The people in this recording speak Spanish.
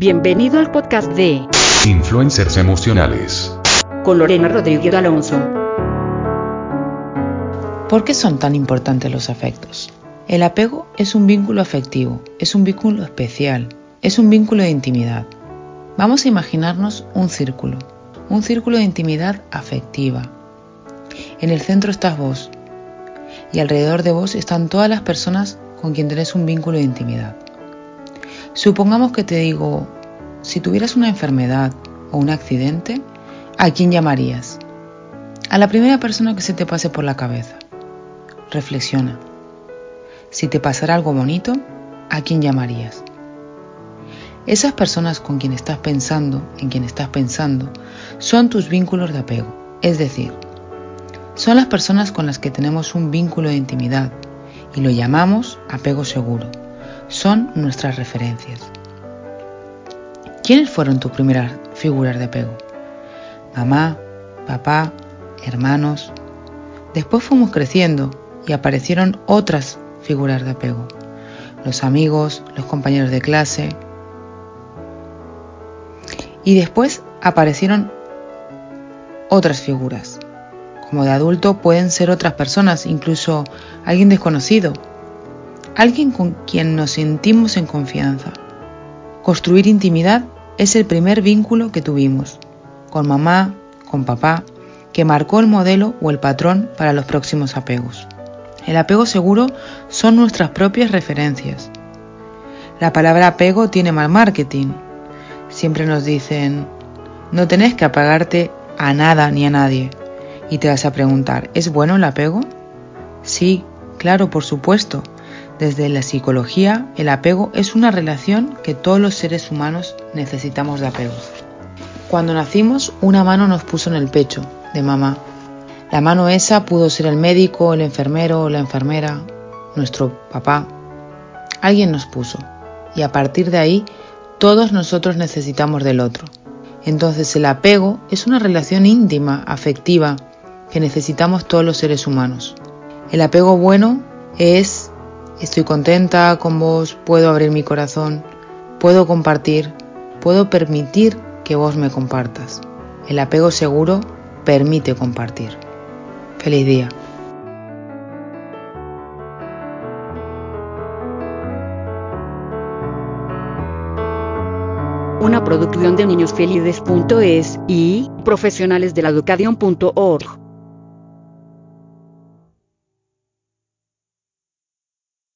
Bienvenido al podcast de Influencers emocionales. con Lorena Rodríguez Alonso. ¿Por qué son tan importantes los afectos? El apego es un vínculo afectivo, es un vínculo especial, es un vínculo de intimidad. Vamos a imaginarnos un círculo, un círculo de intimidad afectiva. En el centro estás vos y alrededor de vos están todas las personas con quien tenés un vínculo de intimidad. Supongamos que te digo, si tuvieras una enfermedad o un accidente, ¿a quién llamarías? A la primera persona que se te pase por la cabeza. Reflexiona. Si te pasara algo bonito, ¿a quién llamarías? Esas personas con quien estás pensando, en quien estás pensando, son tus vínculos de apego. Es decir, son las personas con las que tenemos un vínculo de intimidad y lo llamamos apego seguro. Son nuestras referencias. ¿Quiénes fueron tus primeras figuras de apego? Mamá, papá, hermanos. Después fuimos creciendo y aparecieron otras figuras de apego. Los amigos, los compañeros de clase. Y después aparecieron otras figuras. Como de adulto pueden ser otras personas, incluso alguien desconocido, alguien con quien nos sentimos en confianza. Construir intimidad es el primer vínculo que tuvimos, con mamá, con papá, que marcó el modelo o el patrón para los próximos apegos. El apego seguro son nuestras propias referencias. La palabra apego tiene mal marketing. Siempre nos dicen, no tenés que apagarte a nada ni a nadie. Y te vas a preguntar, ¿es bueno el apego? Sí, claro, por supuesto. Desde la psicología, el apego es una relación que todos los seres humanos necesitamos de apego. Cuando nacimos, una mano nos puso en el pecho, de mamá. La mano esa pudo ser el médico, el enfermero la enfermera, nuestro papá. Alguien nos puso. Y a partir de ahí, todos nosotros necesitamos del otro. Entonces el apego es una relación íntima, afectiva, que necesitamos todos los seres humanos. El apego bueno es estoy contenta con vos, puedo abrir mi corazón, puedo compartir, puedo permitir que vos me compartas. El apego seguro permite compartir. Feliz día. Una producción de niñosfelices.es y profesionales de la educación.org.